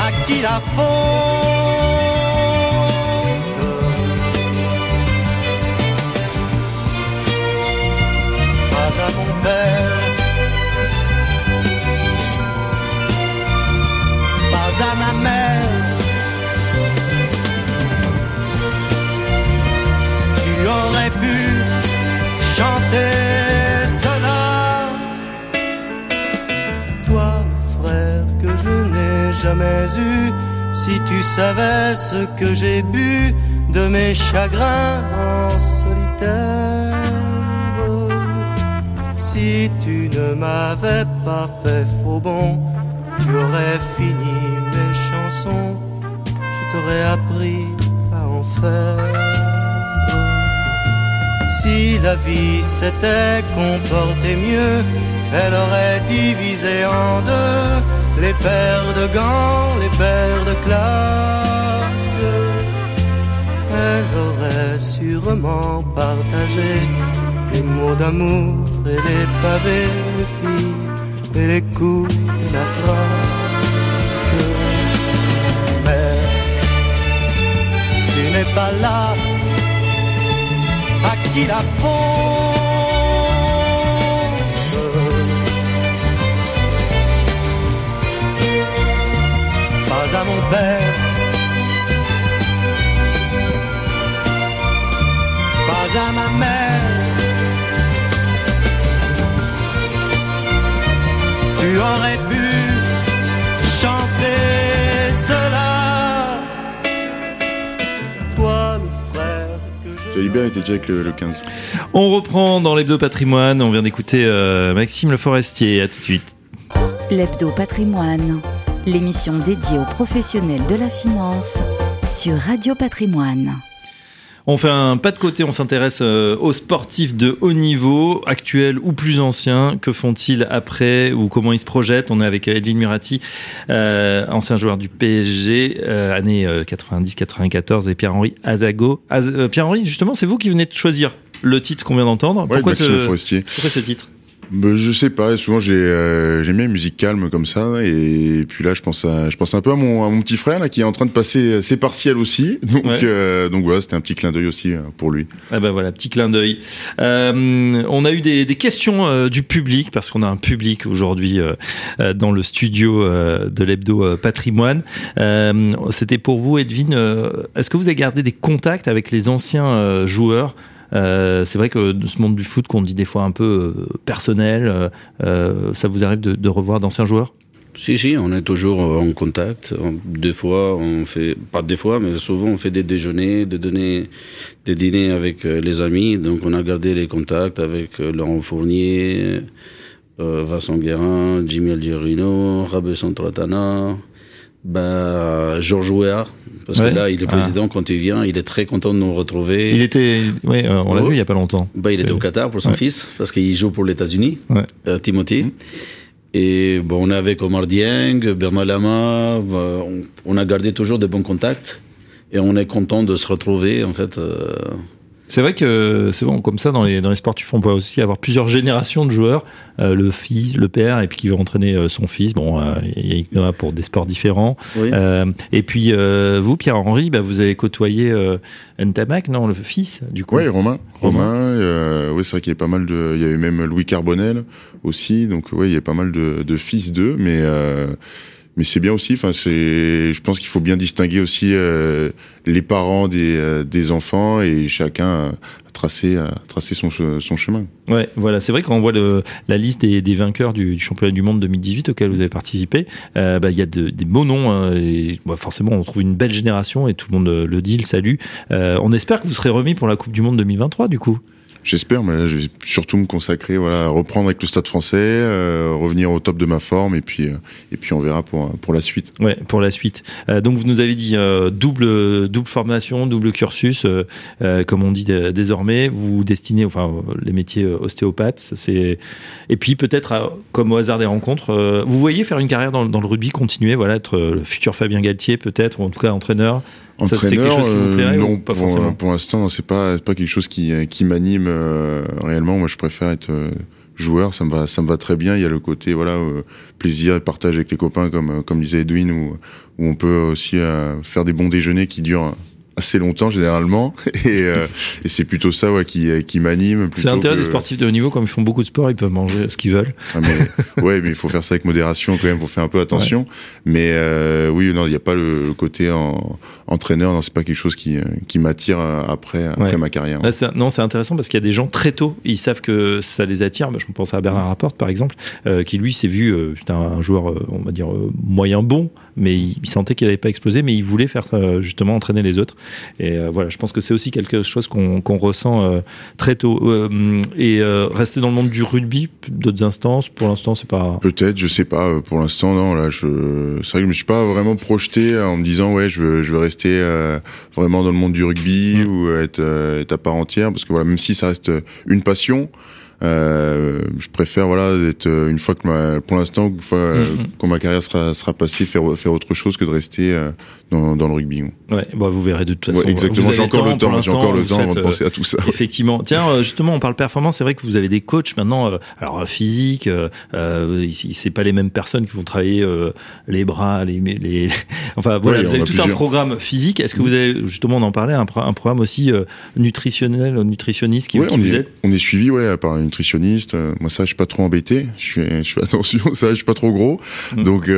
à qui la faute. Pas à mon père ma mère. Tu aurais pu chanter cela. Toi, frère, que je n'ai jamais eu, si tu savais ce que j'ai bu de mes chagrins en solitaire. Si tu ne m'avais pas fait faux bon, tu aurais fini je t'aurais appris à en faire. Si la vie s'était comportée mieux, elle aurait divisé en deux les paires de gants, les paires de claques. Elle aurait sûrement partagé les mots d'amour et les pavés, les filles et les coups de la. n'est pas là, à qui la faute Pas à mon père, pas à ma mère. Tu aurais pu Jalibert était déjà avec le, le 15. On reprend dans l'hebdo patrimoine. On vient d'écouter euh, Maxime Le Forestier. À tout de suite. L'Hebdo Patrimoine, l'émission dédiée aux professionnels de la finance sur Radio Patrimoine. On fait un pas de côté, on s'intéresse euh, aux sportifs de haut niveau, actuels ou plus anciens. Que font-ils après ou comment ils se projettent? On est avec Edwin Murati, euh, ancien joueur du PSG, euh, année 90-94, et Pierre-Henri Azago. Az- euh, Pierre-Henri, justement, c'est vous qui venez de choisir le titre qu'on vient d'entendre. Ouais, pourquoi, ce, pourquoi ce titre? Bah, je sais pas, souvent j'ai euh, j'aime bien une musique calme comme ça et puis là je pense à je pense un peu à mon à mon petit frère là qui est en train de passer ses partiels aussi. [laughs] Donc Ouais. euh, donc voilà, c'était un petit clin d'œil aussi euh, pour lui. Ah ben voilà, petit clin d'œil. Euh, on a eu des, des questions euh, du public parce qu'on a un public aujourd'hui euh, euh, dans le studio euh, de l'hebdo euh, patrimoine. Euh, C'était pour vous, Edwin. euh, Est-ce que vous avez gardé des contacts avec les anciens euh, joueurs Euh, c'est vrai que ce monde du foot qu'on dit des fois un peu euh, personnel, euh, ça vous arrive de, revoir d'anciens joueurs? Si, si, on est toujours en contact. On- Des fois, on fait, pas des fois, mais souvent, on fait des déjeuners, des, des dîners avec les amis. Donc, on a gardé les contacts avec Laurent Fournier, Vincent Guérin, Jimmy Algerino, Rabé Santratana, bah, Georges Ouéa. Parce Ouais. que là, il est Ah. président quand il vient. Il est très content de nous retrouver. Il était, ouais, euh, on l'a Oh. vu il y a pas longtemps. Bah, il était au Qatar pour son Ouais. fils, parce qu'il joue pour les États-Unis, euh, Timothy. Et bon, on est avec Omar Dieng, Bernard Lama, bah, on, on a gardé toujours de bons contacts. Et on est content de se retrouver, en fait. euh, C'est vrai que c'est bon, comme ça, dans les, dans les sportifs, on peut aussi avoir plusieurs générations de joueurs. Euh, le fils, le père, et puis qui va entraîner euh, son fils. Bon, euh, il y a Yannick Noah pour des sports différents. oui. Euh, et puis, euh, vous, Pierre-Henri, bah, vous avez côtoyé euh, Ntamak, non, le fils, du coup Ouais, Romain, Romain. Romain, euh, ouais, c'est vrai qu'il y avait pas mal de il y avait même Louis Carbonel aussi, donc ouais, il y a pas mal de, de fils d'eux mais euh, mais c'est bien aussi. Enfin, c'est, je pense qu'il faut bien distinguer aussi euh, les parents des, euh, des enfants et chacun a tracé, son, son chemin. Ouais, voilà, c'est vrai quand on voit la liste des, des vainqueurs du, championnat du monde 2018 auquel vous avez participé, euh, bah, il y a de- des beaux noms. hein, et, bah, forcément, on trouve une belle génération et tout le monde le dit, le salue. On espère que vous serez remis pour la Coupe du Monde 2023, du coup. J'espère, mais là, je vais surtout me consacrer, voilà, à reprendre avec le Stade Français, euh, revenir au top de ma forme, et puis, euh, et puis on verra pour pour la suite. Ouais, pour la suite. Euh, donc vous nous avez dit euh, double double formation, double cursus, euh, euh, comme on dit dé- désormais. Vous destinez, enfin euh, les métiers euh, ostéopathes, c'est et puis peut-être comme au hasard des rencontres, euh, vous voyez faire une carrière dans, le rugby, continuer, voilà, être euh, le futur Fabien Galtier peut-être, ou en tout cas entraîneur. C'est quelque chose qui vous euh, plairait non, ou pas pour, forcément pour l'instant, c'est pas, c'est pas quelque chose qui, euh, qui m'anime euh, réellement. Moi, je préfère être euh, joueur. Ça me va, ça me va très bien. Il y a le côté, voilà, euh, plaisir et partage avec les copains, comme, euh, comme disait Edwin, où, où on peut aussi euh, faire des bons déjeuners qui durent assez longtemps généralement. [laughs] Et, euh, et c'est plutôt ça, ouais, qui, qui m'anime. C'est l'intérêt que- des sportifs de haut niveau, comme ils font beaucoup de sport, ils peuvent manger ce qu'ils veulent. Ah, mais, [laughs] ouais, mais il faut faire ça avec modération quand même, faut faire un peu attention. Mais euh, oui, non, il n'y a pas le, côté en, entraîneur, non, c'est pas quelque chose qui, euh, qui m'attire euh, après, après Ouais. ma carrière. Là, c'est- non, c'est intéressant parce qu'il y a des gens très tôt, ils savent que ça les attire. Je pense à Bernard Laporte, par exemple, euh, qui lui s'est vu, un, joueur, on va dire, moyen bon, mais il, il sentait qu'il n'allait pas exploser, mais il voulait faire justement entraîner les autres. Et euh, voilà, je pense que c'est aussi quelque chose qu'on ressent euh, très tôt. Euh, et euh, rester dans le monde du rugby, d'autres instances, pour l'instant, c'est pas. Peut-être, je sais pas. Pour l'instant, non. Là, je, c'est vrai que je me suis pas vraiment projeté en me disant ouais, je veux, je veux rester vraiment dans le monde du rugby Mm. ou être, être à part entière, parce que voilà, même si ça reste une passion. Euh, je préfère voilà d'être une fois que ma, pour l'instant euh, Mhm. quand ma carrière sera sera passée faire faire autre chose que de rester euh, dans, dans le rugby. Ouais, bah, vous verrez de toute façon. exactement. J'ai encore le temps. J'ai encore le temps avant de euh, penser à tout ça. Effectivement. Tiens, euh, justement, on parle performance. C'est vrai que vous avez des coachs maintenant. euh, alors euh, physique, euh, euh, c'est pas les mêmes personnes qui vont travailler euh, les bras, les, les [laughs] enfin voilà. Ouais, vous avez tout un programme physique. Est-ce que vous avez justement, on en parlait, un, pro- un programme aussi euh, nutritionnel, nutritionniste qui, Ouais, qui on, vous est, aide? on est suivi ouais, par une nutritionniste. Moi, ça, je suis pas trop embêté. Je suis, je fais [laughs] attention, ça, je suis pas trop gros. Mm. Donc,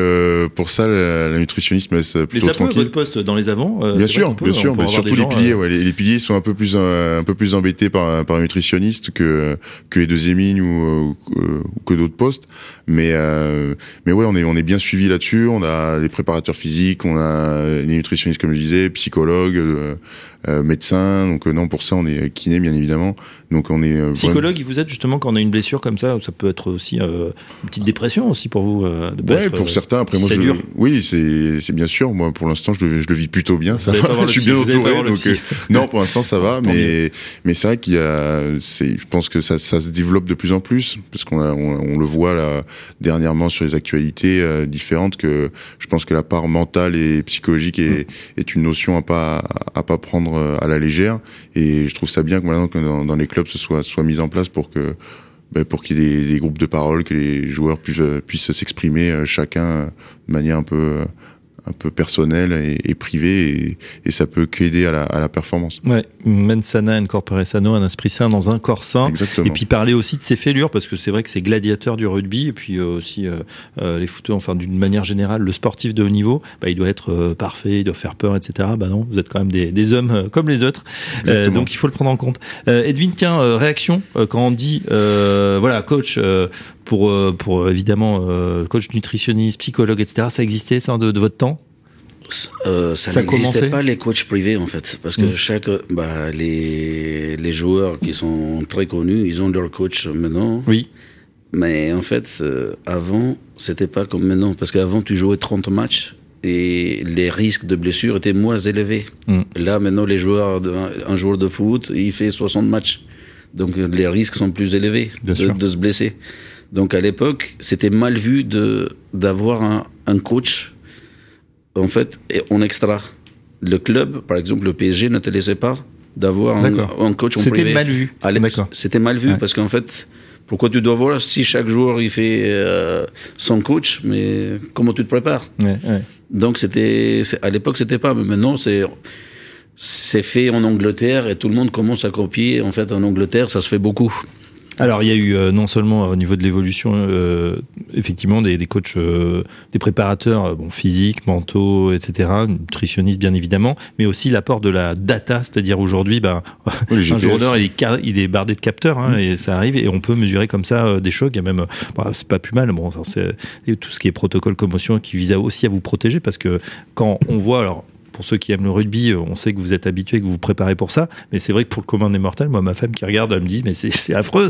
pour ça, la, nutritionniste me laisse plutôt Mais ça tranquille. Peut votre poste dans les avants. bien sûr, bien sûr, mais surtout les piliers. Ouais, les, les, piliers sont un peu plus, un peu plus embêtés par, par un nutritionniste que que les deuxièmes lignes ou, ou, que d'autres postes. Mais mais ouais, on est on est bien suivi là-dessus. On a des préparateurs physiques, on a des nutritionnistes comme je disais, psychologues, euh, euh, médecins. Donc non, pour ça, on est kiné bien évidemment. Donc on est psychologue. Vous êtes justement quand on a une blessure comme ça, ça peut être aussi une petite dépression aussi pour vous. De ouais, pour certains. Après moi, je, dur. oui, c'est bien sûr. Moi, pour l'instant, je le, je le vis plutôt bien. Ça [laughs] je suis bien entouré. Donc non, pour l'instant, ça va. mais mais c'est vrai qu'il y a, c'est, je pense que ça, ça se développe de plus en plus parce qu'on on, on, le voit là dernièrement sur les actualités euh, différentes que je pense que la part mentale et psychologique est, mm. est une notion à pas à pas prendre euh, à la légère. Et je trouve ça bien que maintenant que dans, les clubs ce soit soit mis en place pour que ben, pour qu'il y ait des, des, groupes de parole, que les joueurs puissent, puissent s'exprimer euh, chacun de manière un peu un peu personnel et, et privé et, et, ça peut qu'aider à la, à la performance. Ouais, mensana incorpore sano, un esprit sain dans un corps sain. Exactement. Et puis parler aussi de ses fêlures parce que c'est vrai que c'est gladiateur du rugby et puis euh, aussi euh, euh, les footeux, enfin d'une manière générale, le sportif de haut niveau, bah, il doit être euh, parfait, il doit faire peur, etc. Bah non, vous êtes quand même des, des hommes euh, comme les autres, donc il faut le prendre en compte. Edwin, tiens, réaction quand on dit voilà coach pour pour évidemment coach nutritionniste, psychologue, etc. Ça existait ça de, de votre temps? Euh, ça, ça n'existait pas les coachs privés en fait, parce que mmh. chaque bah, les les joueurs qui sont très connus, ils ont leur coach maintenant. Oui. Mais en fait, euh, avant, c'était pas comme maintenant, parce qu'avant tu jouais 30 matchs et les risques de blessure étaient moins élevés. Mmh. Là maintenant, les joueurs, de, un joueur de foot, il fait 60 matchs, donc les risques sont plus élevés de, de, se blesser. Donc à l'époque, c'était mal vu de d'avoir un, un coach en fait, en extra. Le club, par exemple, le PSG ne te laissait pas d'avoir un, un, coach en privé. C'était mal vu. C'était mal vu ouais. parce qu'en fait, pourquoi tu dois voir si chaque joueur il fait euh, son coach, mais comment tu te prépares? Ouais, ouais. Donc c'était à l'époque c'était pas, mais maintenant c'est c'est fait en Angleterre et tout le monde commence à copier. En fait, en Angleterre, ça se fait beaucoup. Alors il y a eu euh, non seulement au niveau de l'évolution, euh, effectivement des, des coachs, euh, des préparateurs, euh, bon physiques, mentaux, etc., nutritionnistes bien évidemment, mais aussi l'apport de la data, c'est-à-dire aujourd'hui, ben, oui, un joueur il est, il est bardé de capteurs hein, mmh. et ça arrive et on peut mesurer comme ça euh, des chocs. Il y a même, bah, c'est pas plus mal. Bon, c'est tout ce qui est protocole commotion qui vise aussi à vous protéger parce que quand on voit alors pour ceux qui aiment le rugby, on sait que vous êtes habitué, que vous vous préparez pour ça. Mais c'est vrai que pour le commun des mortels, moi, ma femme qui regarde, elle me dit, mais c'est affreux,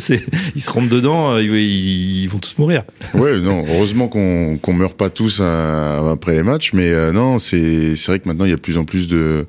ils se rentrent dedans, ils, ils, vont tous mourir. Ouais, non, heureusement qu'on qu'on meurt pas tous après les matchs, mais euh, non, c'est vrai que maintenant, il y a de plus en plus de,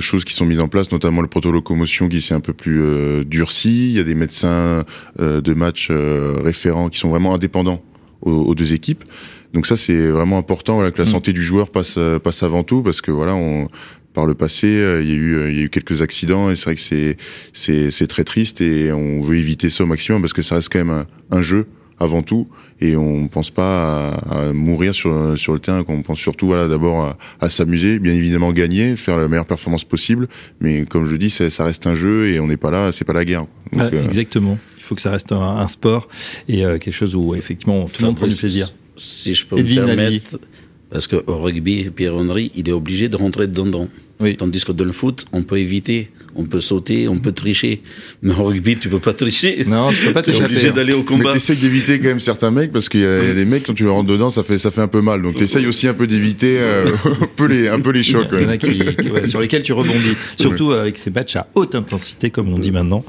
choses qui sont mises en place, notamment le protolocomotion qui s'est un peu plus euh, durci. Il y a des médecins euh, de match euh, référents qui sont vraiment indépendants aux deux équipes. Donc ça c'est vraiment important voilà, que la santé du joueur passe passe avant tout parce que voilà on par le passé, il y a eu, il y a eu quelques accidents et c'est vrai que c'est, c'est, c'est très triste et on veut éviter ça au maximum parce que ça reste quand même un, un jeu avant tout et on pense pas à, à, mourir sur sur le terrain on pense surtout voilà d'abord à, à s'amuser bien évidemment gagner faire la meilleure performance possible mais comme je le dis ça, ça reste un jeu et on n'est pas là c'est pas la guerre. Donc, ouais, exactement. Il faut que ça reste un, un sport et euh, quelque chose où effectivement tout le monde prend du plaisir si je peux Edwin me permettre, parce qu'au rugby, Pierre-Henri, il est obligé de rentrer dedans. Oui. Tandis que dans le foot, on peut éviter, on peut sauter, on peut tricher. Mais au rugby, tu peux pas tricher. Non, tu peux pas [laughs] t'échapper. obligé d'aller au combat. Mais t'essayes d'éviter quand même certains mecs parce qu'il y, a des mecs quand tu rentres dedans, ça fait ça fait un peu mal. Donc t'essayes aussi un peu d'éviter euh, [laughs] un peu les un peu les chocs. Il y en a qui, qui ouais, sur lesquels tu rebondis. Surtout avec ces matchs à haute intensité, comme on dit maintenant.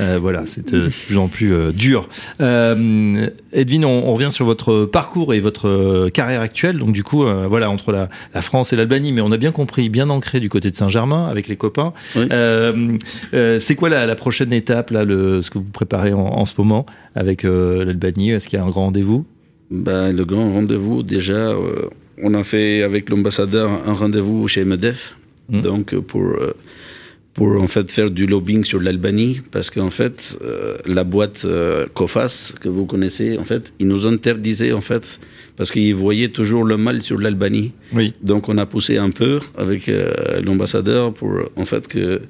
Euh, voilà, c'est de plus en plus euh, dur. Euh, Edwin, on, on, revient sur votre parcours et votre carrière actuelle. Donc du coup, euh, voilà, entre la, la France et l'Albanie, mais on a bien compris, bien ancré du côté de Saint-Germain avec les copains. Oui. Euh, euh, c'est quoi la, la, prochaine étape, là, le, ce que vous préparez en, en ce moment avec euh, l'Albanie? Est-ce qu'il y a un grand rendez-vous? Ben, Le grand rendez-vous, déjà, on a fait avec l'ambassadeur un rendez-vous chez MEDEF, mmh. donc pour pour en fait faire du lobbying sur l'Albanie parce qu'en fait euh, la boîte euh, COFAS que vous connaissez en fait ils nous interdisaient en fait parce qu'ils voyaient toujours le mal sur l'Albanie oui. donc on a poussé un peu avec euh, l'ambassadeur pour en fait que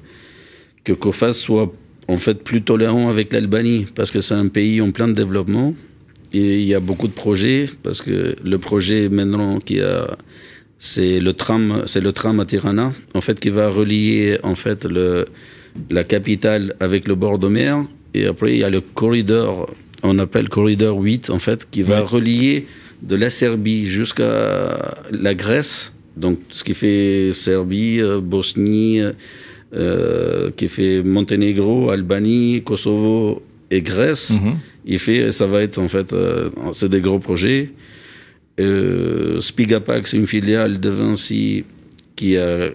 que COFAS soit en fait plus tolérants avec l'Albanie parce que c'est un pays en plein développement et il y a beaucoup de projets parce que le projet maintenant qui a c'est le tram c'est le tram à Tirana en fait qui va relier en fait le la capitale avec le bord de mer et après il y a le corridor on appelle corridor 8 en fait qui va relier de la Serbie jusqu'à la Grèce donc ce qui fait Serbie euh, Bosnie euh, qui fait Monténégro Albanie Kosovo et Grèce Mhm. il fait, ça va être en fait, euh, c'est des gros projets. Euh, Spigapac, c'est une filiale de Vinci qui a,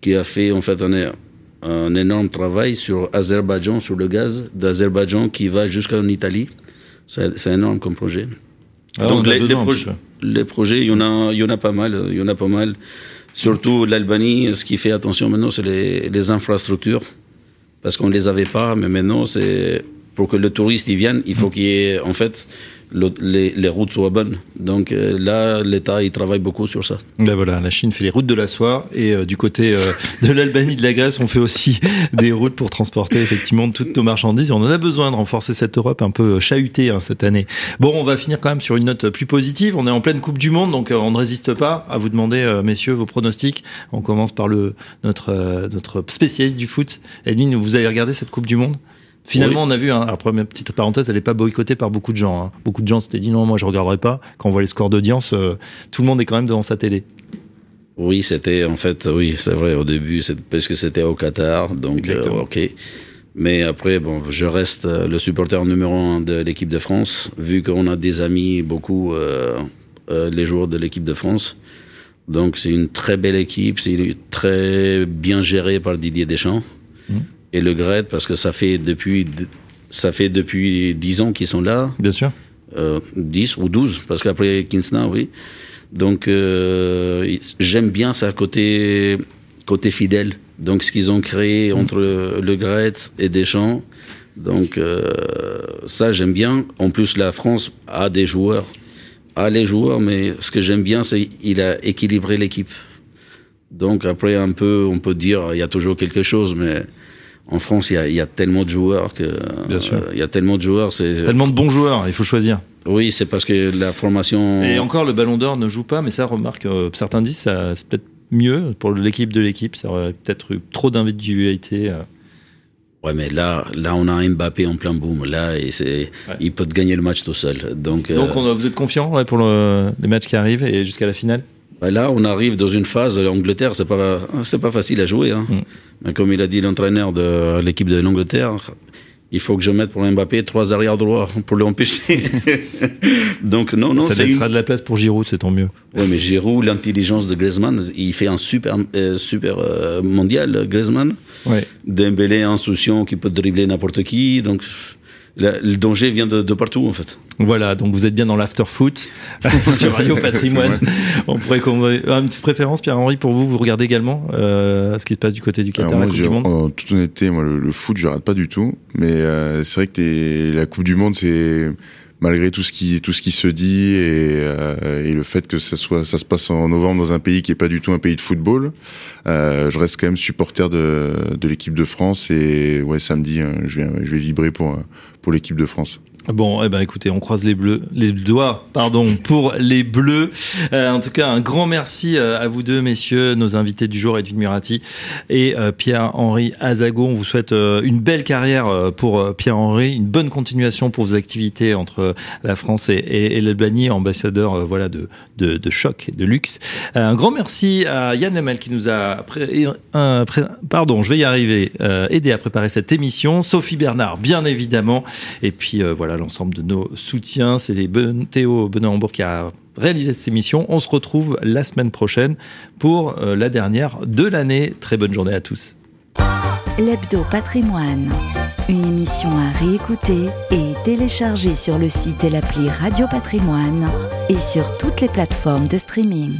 qui a fait en fait un, un énorme travail sur Azerbaïdjan, sur le gaz d'Azerbaïdjan qui va jusqu'en Italie. C'est énorme comme projet. Ah, Donc les, les les projets, il y en a, il y en a pas mal, il y en a pas mal. Surtout l'Albanie, ce qui fait attention maintenant, c'est les, les infrastructures, parce qu'on les avait pas, mais maintenant c'est pour que le touriste y vienne, il faut qu'il y ait en fait le- les, routes soient bonnes. Donc euh, là, l'État il travaille beaucoup sur ça. Ben voilà, la Chine fait les routes de la soie et euh, du côté euh, de l'Albanie, de la Grèce, on fait aussi [laughs] des routes pour transporter effectivement toutes nos marchandises. Et on en a besoin de renforcer cette Europe un peu chahutée hein, cette année. Bon, on va finir quand même sur une note plus positive. On est en pleine Coupe du Monde, donc on ne résiste pas à vous demander, messieurs, vos pronostics. On commence par le notre notre spécialiste du foot, Edwin. Vous avez regardé cette Coupe du Monde? Finalement, on a vu, hein, alors première petite parenthèse, elle n'est pas boycottée par beaucoup de gens. hein. Beaucoup de gens s'étaient dit non, moi je regarderai pas. Quand on voit les scores d'audience, euh, tout le monde est quand même devant sa télé. Oui, c'était en fait, oui, c'est vrai, au début, parce que c'était au Qatar, donc euh, ok. Mais après, bon, je reste euh, le supporter numéro un de l'équipe de France, vu qu'on a des amis, beaucoup, euh, les joueurs de l'équipe de France. Donc c'est une très belle équipe, c'est très bien géré par Didier Deschamps. Et le Gret, parce que ça fait depuis, ça fait depuis 10 ans qu'ils sont là, Bien sûr. euh, 10 ou 12, parce qu'après Kinsna, oui. Donc, euh, j'aime bien ça côté, côté fidèle. Donc, ce qu'ils ont créé entre Le Gret et Deschamps. Donc, euh, ça, j'aime bien. En plus, la France a des joueurs, a les joueurs, mais ce que j'aime bien, c'est qu'il a équilibré l'équipe. Donc, après, un peu, on peut dire, il y a toujours quelque chose, mais en France, il y a, il y a tellement de joueurs que. Euh, il y a tellement de joueurs, c'est. Tellement de bons joueurs, il faut choisir. Oui, c'est parce que la formation. Et encore, le Ballon d'Or ne joue pas, mais ça, remarque, euh, certains disent, ça, c'est peut-être mieux pour l'équipe de l'équipe. Ça aurait peut-être eu trop d'individualité. euh. Ouais, mais là, là, on a Mbappé en plein boom. Là, et c'est, Ouais. il peut te gagner le match tout seul. Donc, euh, Donc, on, vous êtes confiant ouais, pour le- les matchs qui arrivent et jusqu'à la finale? Là, on arrive dans une phase. L'Angleterre, c'est pas, c'est pas facile à jouer. Hein. Mm. Mais comme il a dit l'entraîneur de l'équipe de l'Angleterre, il faut que je mette pour Mbappé trois arrières droits pour l'empêcher. [laughs] Donc non, non, Ça c'est laissera une... de la place pour Giroud, c'est tant mieux. Ouais, mais Giroud, l'intelligence de Griezmann, il fait un super, euh, super euh, mondial, Griezmann. Ouais. Dembélé insouciant qui peut dribbler n'importe qui. Donc, le danger vient de, de partout, en fait. Voilà, donc vous êtes bien dans l'after-foot [laughs] sur Radio Patrimoine. On pourrait commander une petite préférence, Pierre-Henri, pour vous. Vous regardez également euh, ce qui se passe du côté du Qatar, Alors la moi, Coupe du Monde en toute honnêteté, moi, le, le foot, je rate pas du tout. Mais euh, c'est vrai que la Coupe du Monde, c'est malgré tout ce qui tout ce qui se dit et, euh, et le fait que ça soit ça se passe en novembre dans un pays qui est pas du tout un pays de football, euh, je reste quand même supporter de, de l'équipe de France et ouais samedi, euh, je vais je vais vibrer pour pour l'équipe de France. Bon, eh ben écoutez, on croise les bleus, les doigts, pardon, pour les bleus. Euh, en tout cas, un grand merci euh, à vous deux, messieurs, nos invités du jour, Edwin Murati et euh, Pierre-Henri Azago. On vous souhaite une belle carrière pour Pierre-Henri, une bonne continuation pour vos activités entre la France et, l'Albanie, ambassadeur voilà de, choc et de luxe. Un grand merci à Yann Lemel qui nous a pardon, je vais y arriver, aidé à préparer cette émission. Sophie Bernard, bien évidemment, et puis euh, l'ensemble de nos soutiens. C'est Théo Benoît qui a réalisé cette émission. On se retrouve la semaine prochaine pour euh, la dernière de l'année. Très bonne journée à tous. L'Hebdo Patrimoine, une émission à réécouter et télécharger sur le site et l'appli Radio Patrimoine et sur toutes les plateformes de streaming.